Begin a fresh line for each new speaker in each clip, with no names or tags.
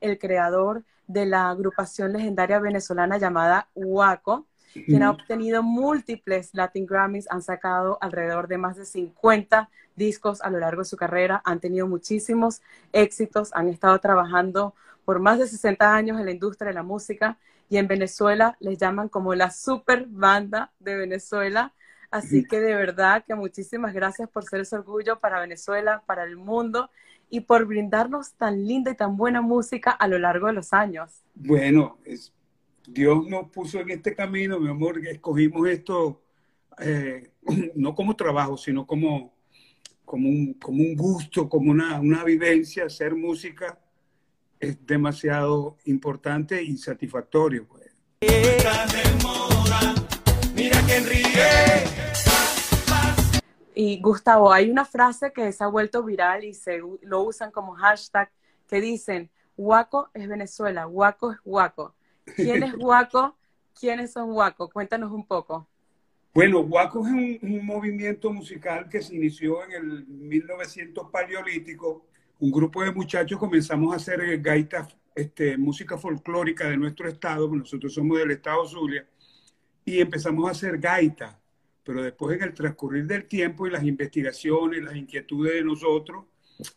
el creador de la agrupación legendaria venezolana llamada Huaco, quien ha obtenido múltiples Latin Grammys, han sacado alrededor de más de 50 discos a lo largo de su carrera, han tenido muchísimos éxitos, han estado trabajando por más de 60 años en la industria de la música y en Venezuela les llaman como la super banda de Venezuela. Así que de verdad que muchísimas gracias por ser ese orgullo para Venezuela, para el mundo y por brindarnos tan linda y tan buena música a lo largo de los años.
Bueno, es, Dios nos puso en este camino, mi amor, escogimos esto eh, no como trabajo, sino como, como, un, como un gusto, como una, una vivencia, hacer música es demasiado importante y satisfactorio. Pues.
Y Gustavo, hay una frase que se ha vuelto viral y se lo usan como hashtag que dicen, Huaco es Venezuela, Huaco es Huaco. ¿Quién es Huaco? ¿Quiénes son Huaco? Cuéntanos un poco.
Bueno, Huaco es un, un, movimiento musical que se inició en el 1900 paleolítico un grupo de muchachos comenzamos a hacer eh, gaitas, este, música folclórica de nuestro estado, nosotros somos del estado Zulia, y empezamos a hacer gaitas, pero después en el transcurrir del tiempo y las investigaciones, las inquietudes de nosotros,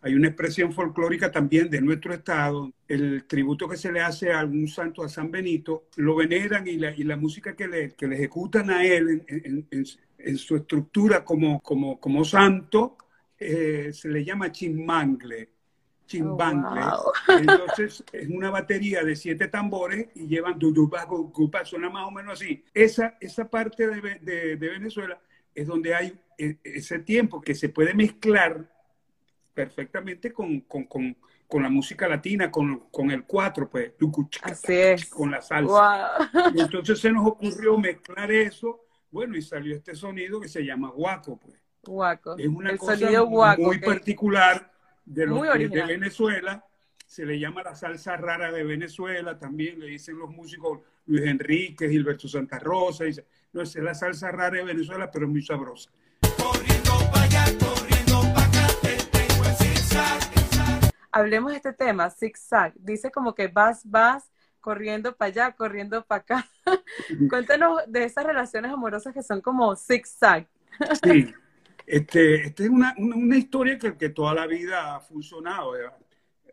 hay una expresión folclórica también de nuestro estado, el tributo que se le hace a algún santo, a San Benito, lo veneran y la, y la música que le, que le ejecutan a él en, su estructura como, como, como santo, eh, se le llama chimbangle. Chimbangle. Oh, Entonces es una batería de siete tambores y llevan duduba, suena más o menos así. Esa, esa parte de, de, Venezuela es donde hay e, ese tiempo que se puede mezclar perfectamente con, con, con, con la música latina, con, con el cuatro, pues,
Así es.
con la salsa. Y entonces se nos ocurrió mezclar eso, bueno, y salió este sonido que se llama guaco, pues.
Guaco.
Es una cosa muy particular de, los, de Venezuela. Se le llama la salsa rara de Venezuela, también le dicen los músicos Luis Enrique, Gilberto Santa Rosa. Dice, no, es la salsa rara de Venezuela, pero es muy sabrosa.
Hablemos de este tema, zigzag. Dice como que vas, vas, corriendo para allá, corriendo para acá. Cuéntanos de esas relaciones amorosas que son como zigzag.
sí, este, esta es una, una, historia que, toda la vida ha funcionado, eh,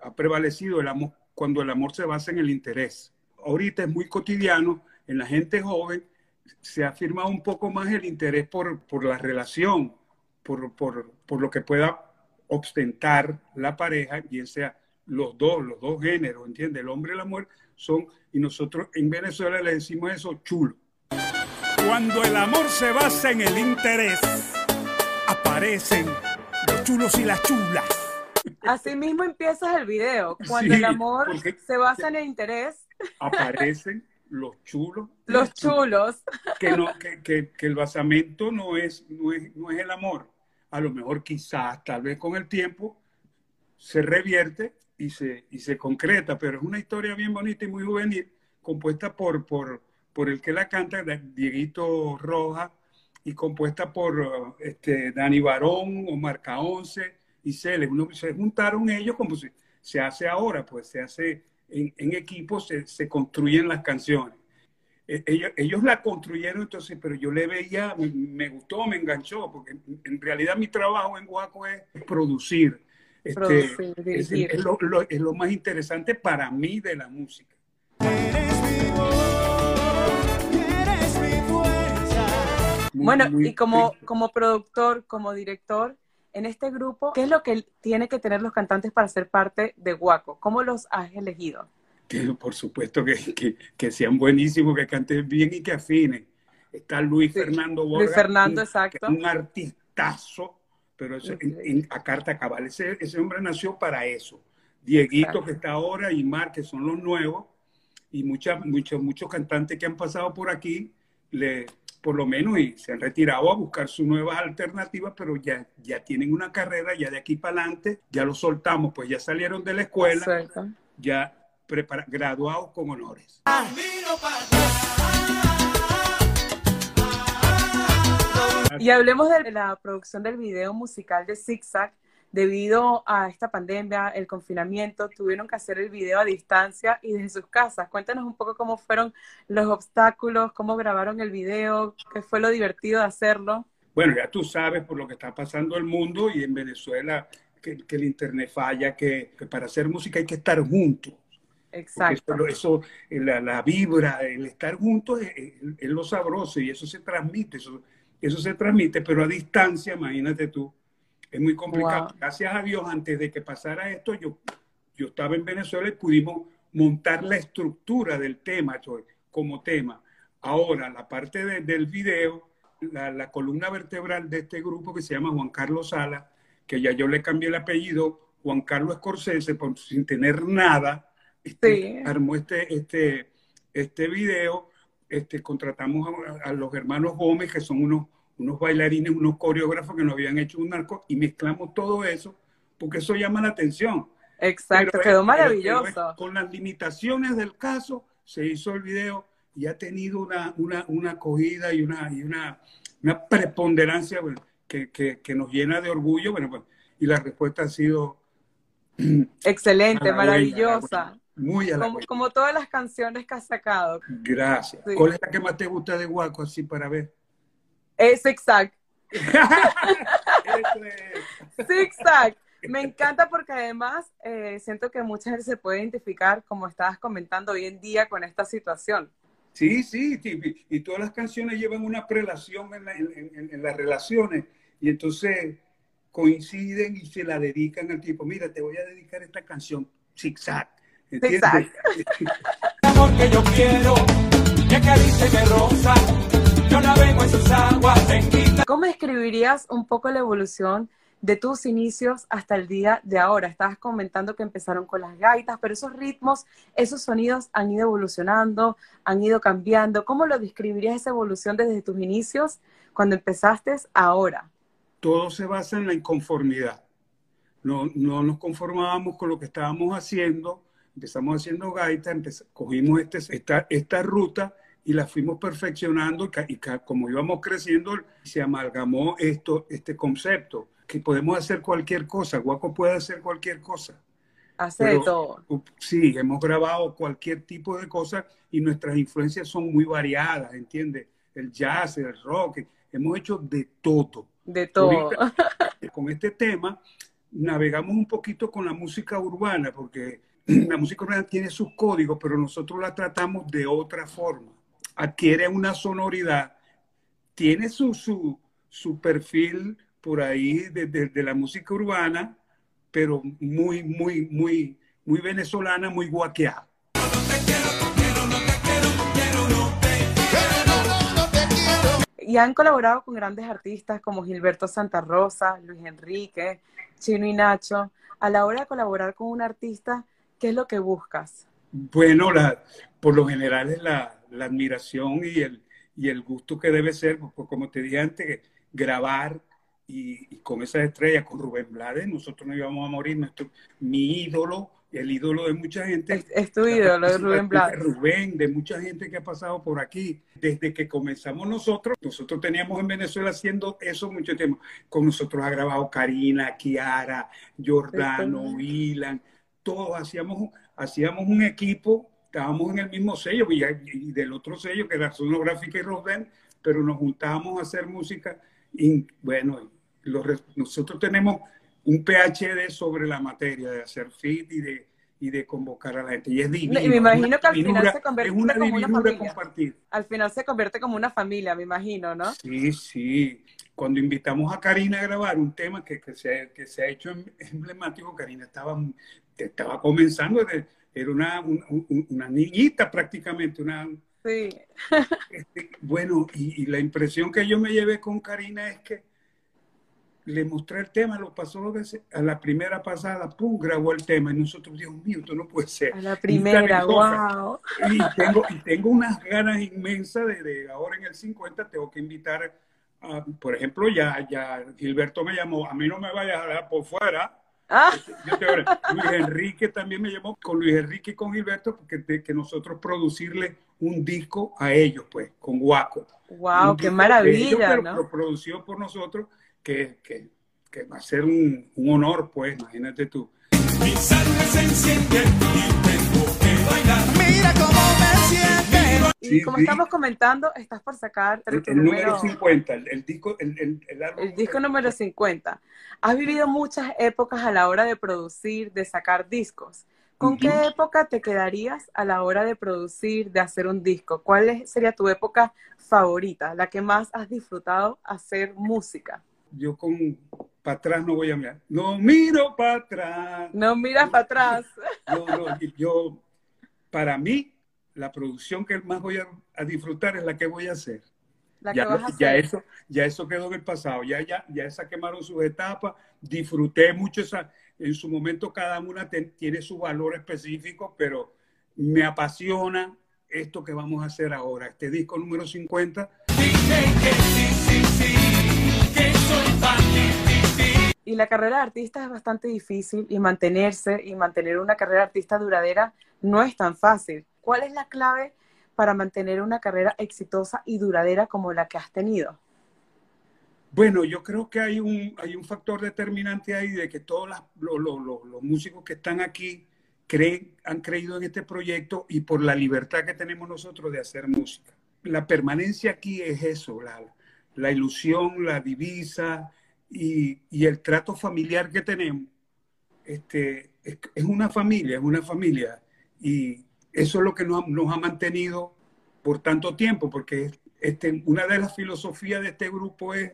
ha prevalecido el amor, cuando el amor se basa en el interés. Ahorita es muy cotidiano, en la gente joven se ha afirmado un poco más el interés por, por la relación, por, por, por lo que pueda ostentar la pareja, bien sea los dos, los dos géneros, ¿entiendes? El hombre y la mujer son, y nosotros en Venezuela le decimos eso chulo.
Cuando el amor se basa en el interés aparecen los chulos y las chulas.
Así mismo empiezas el video, cuando el amor se basa en el interés.
Aparecen los chulos.
Los chulos.
Que, no, que, que, que, el basamento no es, no es, no, es, el amor. A lo mejor quizás, tal vez con el tiempo, se revierte y se, y se concreta, pero es una historia bien bonita y muy juvenil, compuesta por, por, por el que la canta, Dieguito Roja, y compuesta por este, Dani Barón, Omar Caonce y Celes. Uno, se juntaron ellos como se, se hace ahora, pues se hace en, en equipo, se, se, construyen las canciones. E, ellos, ellos, la construyeron entonces, pero yo le veía, me, gustó, me enganchó, porque en, realidad mi trabajo en Guaco es producir. Este, producir es, es, lo, lo, es lo más interesante para mí de la música.
Bueno, y como, como productor, como director, en este grupo, ¿qué es lo que tiene que tener los cantantes para ser parte de Guaco? ¿Cómo los has elegido?
Que, por supuesto que, que, que, sean buenísimos, que canten bien y que afinen. Está Luis Fernando Borja.
Luis Fernando, exacto.
Un artistazo, pero en, a carta cabal. Ese, ese, hombre nació para eso. Dieguito, que está ahora, y Mar, que son los nuevos, y muchas, muchos, muchos cantantes que han pasado por aquí, le, por lo menos y se han retirado a buscar sus nuevas alternativas, pero ya, ya tienen una carrera, ya de aquí para adelante, ya lo soltamos, pues ya salieron de la escuela, ya graduados con honores.
Y hablemos de la producción del video musical de Zigzag. Debido a esta pandemia, el confinamiento, tuvieron que hacer el video a distancia y desde sus casas. Cuéntanos un poco cómo fueron los obstáculos, cómo grabaron el video, qué fue lo divertido de hacerlo.
Bueno, ya tú sabes por lo que está pasando el mundo y en Venezuela que, el Internet falla, que, para hacer música hay que estar juntos.
Exacto.
Eso, la, vibra, el estar juntos es, lo sabroso y eso se transmite, eso, eso se transmite, pero a distancia, imagínate tú, es muy complicado. Gracias a Dios, antes de que pasara esto, yo, yo estaba en Venezuela y pudimos montar la estructura del tema como tema. Ahora, la parte del video, la, la, columna vertebral de este grupo que se llama Juan Carlos Sala, que ya yo le cambié el apellido, Juan Carlos Scorsese, sin tener nada, este, armó este, este, este video, este, contratamos a, los hermanos Gómez, que son unos, unos bailarines, unos coreógrafos que nos habían hecho un narco, y mezclamos todo eso, porque eso llama la atención.
Exacto, quedó maravilloso.
con las limitaciones del caso, se hizo el video y ha tenido una, una, una acogida y una, y una, una preponderancia que, que, que, nos llena de orgullo. Bueno, pues, y la respuesta ha sido
excelente, maravillosa.
Muy
como, como, todas las canciones que has sacado.
Gracias. ¿Cuál es la que más te gusta de Guaco, así para ver?
Es Zigzag. Zigzag. Me encanta porque además eh, siento que mucha gente se puede identificar, como estabas comentando hoy en día, con esta situación.
Sí, sí, y todas las canciones llevan una prelación en, las relaciones y entonces coinciden y se la dedican al tipo. Mira, te voy a dedicar esta canción, zigzag.
Zigzag.
amor que yo quiero, que rosa, yo navego en sus aguas
¿Cómo escribirías un poco la evolución de tus inicios hasta el día de ahora. Estabas comentando que empezaron con las gaitas, pero esos ritmos, esos sonidos han ido evolucionando, han ido cambiando. ¿Cómo lo describirías esa evolución desde tus inicios cuando empezaste ahora?
Todo se basa en la inconformidad. No, no nos conformábamos con lo que estábamos haciendo, empezamos haciendo gaitas, cogimos este, esta, esta ruta y la fuimos perfeccionando y, como íbamos creciendo se amalgamó esto, este concepto que podemos hacer cualquier cosa. Guaco puede hacer cualquier cosa.
Hace todo.
Sí, hemos grabado cualquier tipo de cosa y nuestras influencias son muy variadas, ¿entiendes? El jazz, el rock, hemos hecho de todo.
De todo.
con este tema navegamos un poquito con la música urbana, porque la música urbana tiene sus códigos, pero nosotros la tratamos de otra forma. Adquiere una sonoridad, tiene su, su, su perfil por ahí de, la música urbana, pero muy, muy, muy, muy venezolana, muy guaqueada.
Y han colaborado con grandes artistas como Gilberto Santa Rosa, Luis Enrique, Chino y Nacho. A la hora de colaborar con un artista, ¿qué es lo que buscas?
Bueno, la, por lo general es la, admiración y el, y el gusto que debe ser, pues, como te dije antes, grabar y, con esa estrella, con Rubén Blades, nosotros no íbamos a morir. Nuestro, mi ídolo, el ídolo de mucha gente.
Es, tu ídolo, de Rubén Blades.
Rubén, de mucha gente que ha pasado por aquí. Desde que comenzamos nosotros, nosotros teníamos en Venezuela haciendo eso mucho tiempo. Con nosotros ha grabado Karina, Kiara, Jordano, Ilan, todos hacíamos, hacíamos un equipo, estábamos en el mismo sello y, y del otro sello que era Sonográfica y Rubén, pero nos juntábamos a hacer música y bueno, nosotros tenemos un PhD sobre la materia de hacer fit y de, y de convocar a la gente. Y es divino.
Y me imagino que al final se convierte
una
como una familia.
Compartir.
Al final se convierte como una familia, me imagino, ¿no?
Sí, sí. Cuando invitamos a Karina a grabar un tema que, que, se, que se ha hecho em, emblemático, Karina estaba, estaba comenzando, era una, una niñita prácticamente, una,
Sí.
Este, bueno, y, la impresión que yo me llevé con Karina es que le mostré el tema, lo pasó dos veces, a la primera pasada, pum, grabó el tema, y nosotros, Dios mío, esto no puede ser.
A la primera, wow.
Y tengo, y tengo unas ganas inmensas de, ahora en el 50, tengo que invitar, a, por ejemplo, ya, ya Gilberto me llamó, a mí no me vayas a dar por fuera, Ah. Luis Enrique también me llamó con Luis Enrique y con Gilberto porque que nosotros producirle un disco a ellos, pues, con Guaco.
¡Wow! ¡Qué maravilla! ¿no?
Lo producido por nosotros, que, que, que va a ser un, un honor, pues, imagínate tú.
Mi sangre se enciende y tengo que bailar.
Mira cómo me siento.
Y
Sí,
como estamos comentando, estás por sacar
El, el número 50, el, el disco, el, el, álbum-
el disco número 50. Has vivido muchas épocas a la hora de producir, de sacar discos. ¿Con
Ujú.
qué época te quedarías a la hora de producir, de hacer un disco? ¿Cuál es- sería tu época favorita, la que más has disfrutado hacer música?
Yo con para atrás no voy a mirar. No miro para atrás.
No miras para atrás.
Yo, no, yo, para mí, la producción que más voy a, a disfrutar es la que voy a hacer.
La
ya,
que vas a
ya
hacer.
eso, ya eso quedó en el pasado. Ya, ya, ya esa quemaron sus etapas. Disfruté mucho esa. En su momento cada una te- tiene su valor específico, pero me apasiona esto que vamos a hacer ahora. Este disco número 50
Y la carrera de artista es bastante difícil y mantenerse y mantener una carrera de artista duradera no es tan fácil. ¿Cuál es la clave para mantener una carrera exitosa y duradera como la que has tenido?
Bueno, yo creo que hay un, hay un factor determinante ahí de que todos los- los- los músicos que están aquí creen, han creído en este proyecto y por la libertad que tenemos nosotros de hacer música. La permanencia aquí es eso, la, la ilusión, la divisa y, y el trato familiar que tenemos. Este, es, es una familia, es una familia. Y eso es lo que nos, ha- nos ha mantenido por tanto tiempo, porque este, una de las filosofías de este grupo es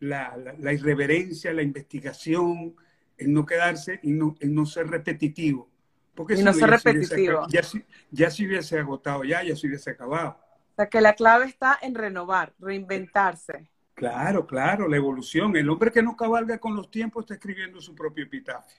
la, la- la irreverencia, la investigación, el no quedarse y no, el no ser repetitivo. Porque
Y
si
no ser repetitivo.
Ya, se- ya se hubiese agotado, ya, ya se hubiese acabado.
O sea, que la clave está en renovar, reinventarse.
Claro, claro, la evolución. El hombre que no cabalga con los tiempos está escribiendo su propio epitafio.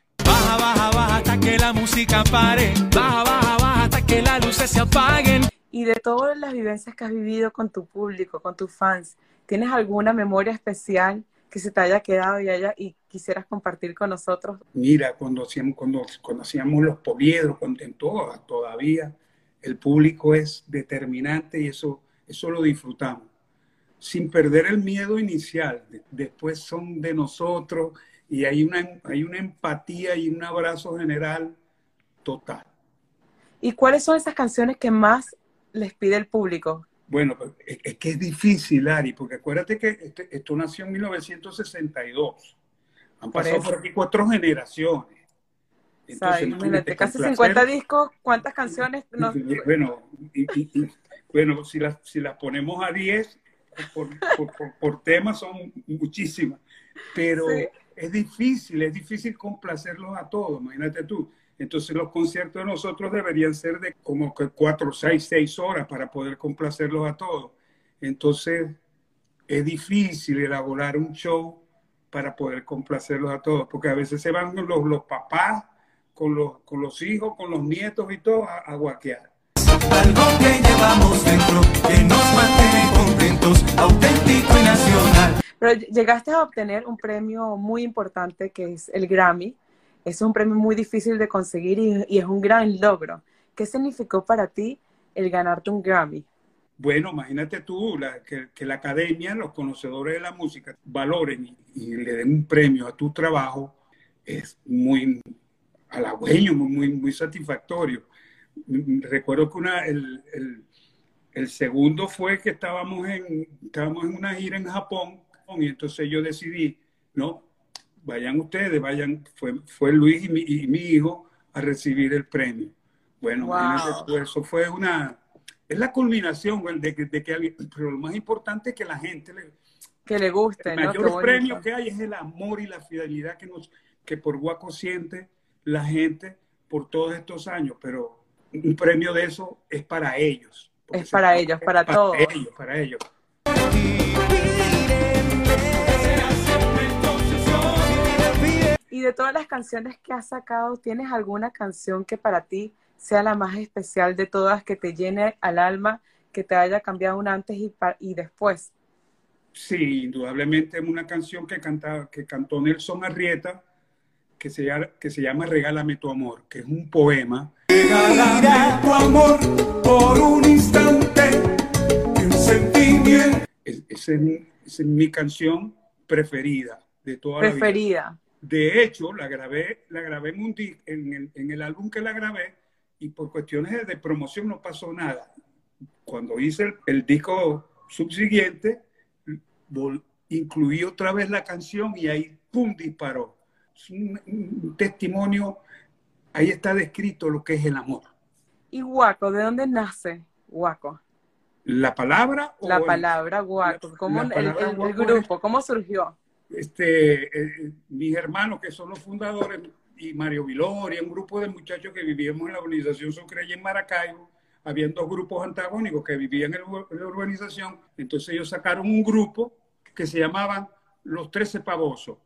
Baja, baja, baja hasta que la música pare. Baja, baja, baja hasta que las luces se apaguen.
Y de todas las vivencias que has vivido con tu público, con tus fans, ¿tienes alguna memoria especial que se te haya quedado y, haya, y quisieras compartir con nosotros?
Mira, cuando hacíamos, cuando, cuando hacíamos los poliedros, cuando en todo, todavía el público es determinante y eso, eso lo disfrutamos. Sin perder el miedo inicial. De- Después son de nosotros y hay una, hay una empatía y un abrazo general total.
¿Y cuáles son esas canciones que más les pide el público?
Bueno, pues, es, que es difícil, Ari, porque acuérdate que este- esto nació en 1962. Han
Por
pasado
eso.
por aquí cuatro generaciones. Entonces,
imagínate, casi
complacer-
50 discos, ¿cuántas canciones? No,
Y- y- Bueno, y- y- y- bueno si, las, si las ponemos a 10 por, por, por- por tema son muchísimas, pero
Sí.
Es difícil, es difícil complacerlos a todos, imagínate tú. Entonces los conciertos de nosotros deberían ser de como que 4, 6, 6 horas para poder complacerlos a todos. Entonces es difícil elaborar un show para poder complacerlos a todos, porque a veces se van los, los papás con los, con los hijos, con los nietos y todo a, a guaquear.
Algo que llevamos dentro que nos mantiene contentos, auténtico y nacional.
Pero llegaste a obtener un premio muy importante que es el Grammy. Es un premio muy difícil de conseguir y, y es un gran logro. ¿Qué significó para ti el ganarte un Grammy?
Bueno, imagínate tú la- que, que la academia, los conocedores de la música, valoren y, y le den un premio a tu trabajo, es muy halagüeño, muy, muy, muy satisfactorio. Recuerdo que una, el, el- el segundo fue que estábamos en, estábamos en una gira en Japón y entonces yo decidí, no, vayan ustedes, vayan, fue, fue Luis y mi, y mi hijo a recibir el premio. Bueno,
Wow.
tú, eso fue una, es la culminación de que, de que alguien, pero lo más importante es que la gente, le,
Que le guste,
el mayor premio que hay es el amor y la fidelidad que, nos, que por Guaco siente la gente por todos estos años, pero un premio de eso es para ellos.
Es para ellos, para todos.
ellos, para ellos.
Y de todas las canciones que has sacado, ¿tienes alguna canción que para ti sea la más especial de todas, que te llene al alma, que te haya cambiado un antes y, y después?
Sí, indudablemente una canción que, canta, que cantó Nelson Arrieta, que se, llama, que se llama Regálame tu amor, que es un poema.
Regálame tu amor por un instante, un sentimiento.
Es- Esa es, mi- esa es mi canción preferida. de toda la vida.
Preferida.
De hecho, la grabé, la grabé en, un en, el, en el álbum que la grabé y por cuestiones de, de promoción no pasó nada. Cuando hice el, el disco subsiguiente, vol- incluí otra vez la canción y ahí, ¡pum!, disparó. Es un, un testimonio, ahí está descrito lo que es el amor.
¿Y Guaco? ¿De dónde nace Guaco?
La palabra o
La palabra Guaco. ¿Cómo
la
el-
palabra
el, el
guaco
grupo? ¿Cómo surgió?
este, eh, mis hermanos que son los fundadores y Mario Viloria, un grupo de muchachos que vivíamos en la urbanización Sucre y en Maracaibo, habían dos grupos antagónicos que vivían en la ur- en la urbanización, entonces ellos sacaron un grupo que se llamaban Los Trece Pavosos.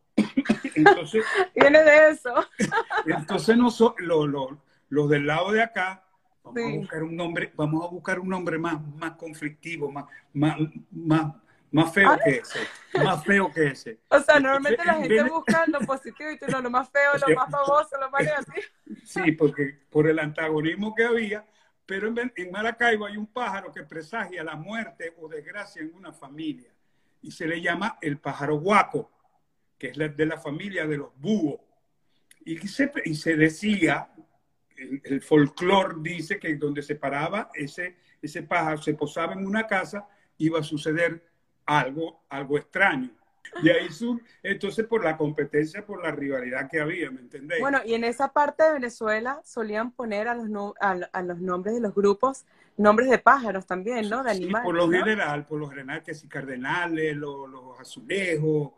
Entonces,
Viene de eso.
entonces noso- lo- lo- los del lado de acá, vamos
Sí.
a buscar un nombre, vamos a buscar un nombre más, más conflictivo, más, más, más, más feo
Ah.
que ese, más feo que ese.
O sea, normalmente la
en
gente
de-
busca lo positivo y tú no, lo más feo,
Sí.
lo más famoso, lo más negativo.
Sí, porque por el antagonismo que había, pero en, en Maracaibo hay un pájaro que presagia la muerte o desgracia en una familia y se le llama el pájaro guaco, que es la- de la familia de los búhos. Y se, y se decía, el, el folclore dice que donde se paraba ese, ese pájaro, se posaba en una casa, iba a suceder algo, algo extraño. Y ahí sur, entonces por la competencia, por la rivalidad que había, ¿me entendéis?
Bueno, y en esa parte de Venezuela solían poner a los, no- a, a los nombres de los grupos nombres de pájaros también, ¿no? De
Sí,
animales.
por lo
¿no?
general, por lo general que si cardenales, los, los azulejos,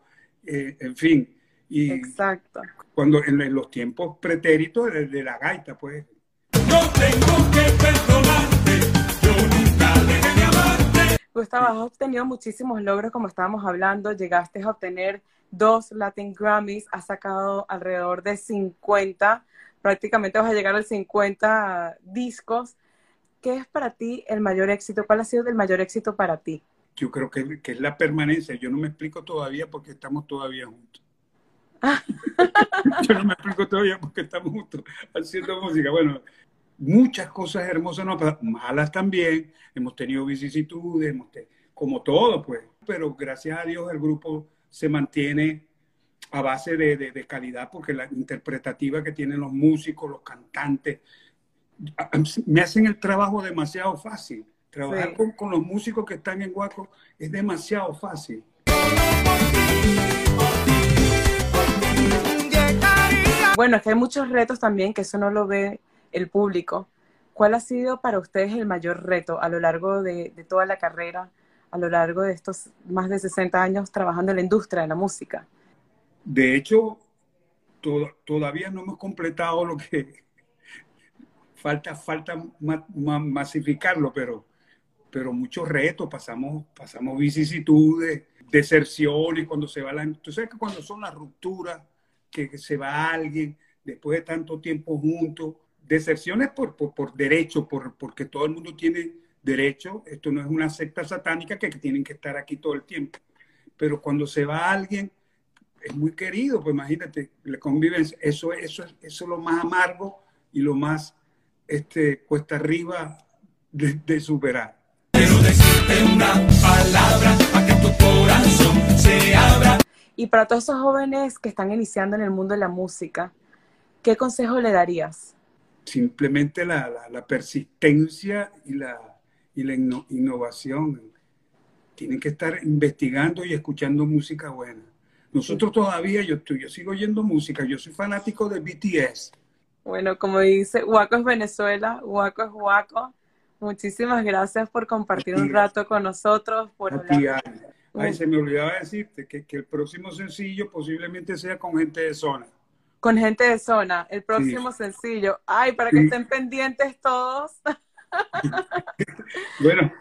eh, en fin. Y
Exacto.
cuando en, en los tiempos pretéritos de, de la gaita, pues,
No tengo que perdonarte, yo nunca dejé de amarte.
Gustavo, has obtenido muchísimos logros, como estábamos hablando. Llegaste a obtener dos Latin Grammys, has sacado alrededor de 50, prácticamente vas a llegar a 50 discos. ¿Qué es para ti el mayor éxito? ¿Cuál ha sido el mayor éxito para ti?
Yo creo que, que es la permanencia. Yo no me explico todavía porque estamos todavía juntos. yo no me explico todavía porque estamos juntos haciendo música. Bueno, muchas cosas hermosas, no, pero malas también. Hemos tenido vicisitudes, hemos te- como todo, pues. Pero gracias a Dios el grupo se mantiene a base de, de- de calidad porque la interpretativa que tienen los músicos, los cantantes, me hacen el trabajo demasiado fácil. Trabajar
Sí.
con, con los músicos que están en Guaco es demasiado fácil.
Bueno, es que hay muchos retos también, que eso no lo ve el público. ¿Cuál ha sido para ustedes el mayor reto a lo largo de, de toda la carrera, a lo largo de estos más de 60 años trabajando en la industria de la música?
De hecho, to- todavía no hemos completado lo que falta, falta ma- ma- masificarlo, pero, pero muchos retos, pasamos, pasamos vicisitudes, deserciones, cuando se va la... Tú sabes que cuando son las rupturas, que, se va alguien después de tanto tiempo juntos, deserciones por, por, por derecho, por, porque todo el mundo tiene derecho, esto no es una secta satánica que, tienen que estar aquí todo el tiempo, pero cuando se va alguien, es muy querido, pues imagínate, la convivencia, eso, eso, es- eso es lo más amargo y lo más este, cuesta arriba de superar.
Quiero decirte una palabra para que tu corazón se abra.
Y para todos esos jóvenes que están iniciando en el mundo de la música, ¿qué consejo le darías?
Simplemente la, la- la persistencia y la, y la inno- innovación. Tienen que estar investigando y escuchando música buena. Nosotros todavía, yo, estoy- yo sigo oyendo música, yo soy fanático de BTS.
Bueno, como dice, Huaco es Venezuela, Huaco es Huaco. Muchísimas gracias por compartir un rato con nosotros, por
A ti,
hablar.
Ana. Ay, se me olvidaba decirte que, que el próximo sencillo posiblemente sea con gente de zona.
Con gente de zona, el próximo sencillo. Ay, para que
Sí.
estén pendientes todos.
Bueno,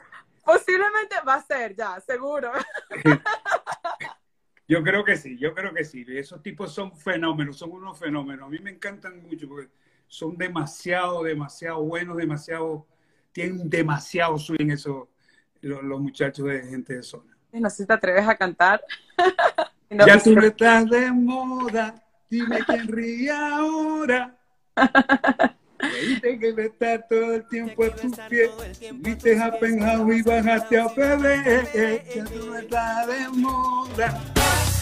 Posiblemente va a ser ya, seguro.
yo creo que sí, yo creo que sí. Esos tipos son fenómenos, son unos fenómenos. A mí me encantan mucho porque son demasiado, demasiado buenos, demasiado, tienen demasiado swing esos, los, los muchachos de gente de zona.
No sé si te atreves a cantar. No,
ya tú no estás de moda, dime quién ríe ahora. Creíste que estar todo el tiempo a tus pies, viste a Penjao y bajaste a Pebé, ya tú no estás de moda.